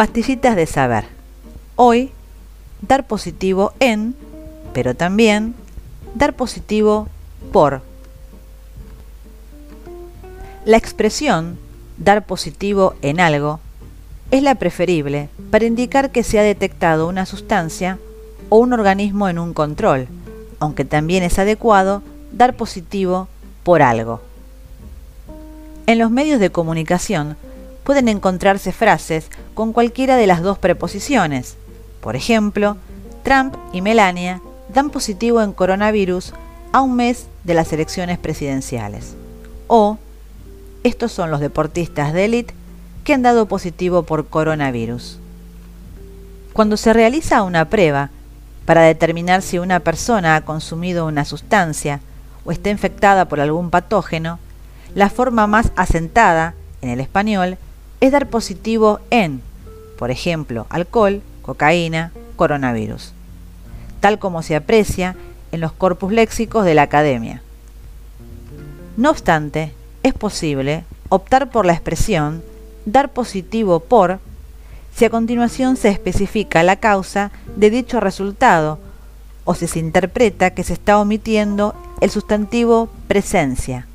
Pastillitas de saber. Hoy, dar positivo en, pero también dar positivo por. La expresión dar positivo en algo es la preferible para indicar que se ha detectado una sustancia o un organismo en un control, aunque también es adecuado dar positivo por algo. En los medios de comunicación pueden encontrarse frases con cualquiera de las dos preposiciones. Por ejemplo, Trump y Melania dan positivo en coronavirus a un mes de las elecciones presidenciales. O, estos son los deportistas de élite que han dado positivo por coronavirus. Cuando se realiza una prueba para determinar si una persona ha consumido una sustancia o está infectada por algún patógeno, la forma más asentada en el español es dar positivo en, por ejemplo, alcohol, cocaína, coronavirus, tal como se aprecia en los corpus léxicos de la academia. No obstante, es posible optar por la expresión dar positivo por si a continuación se especifica la causa de dicho resultado o si se interpreta que se está omitiendo el sustantivo presencia.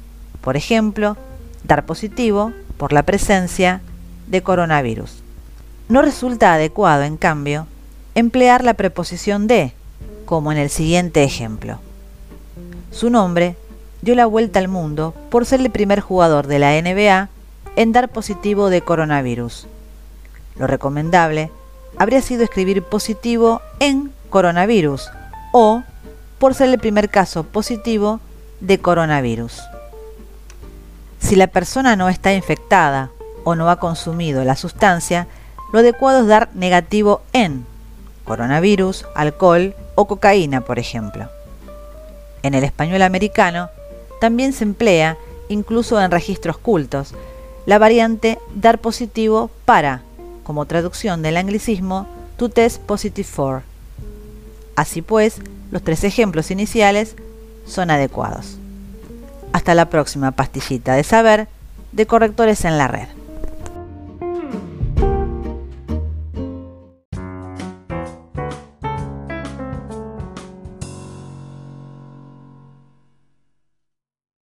Por ejemplo, dar positivo por la presencia de coronavirus. No resulta adecuado, en cambio, emplear la preposición de, como en el siguiente ejemplo. Su nombre dio la vuelta al mundo por ser el primer jugador de la NBA en dar positivo de coronavirus. Lo recomendable habría sido escribir positivo en coronavirus o por ser el primer caso positivo de coronavirus. Si la persona no está infectada o no ha consumido la sustancia, lo adecuado es dar negativo en coronavirus, alcohol o cocaína, por ejemplo. En el español americano también se emplea, incluso en registros cultos, la variante dar positivo para, como traducción del anglicismo, to test positive for. Así pues, los tres ejemplos iniciales son adecuados. Hasta la próxima pastillita de saber de correctores en la red.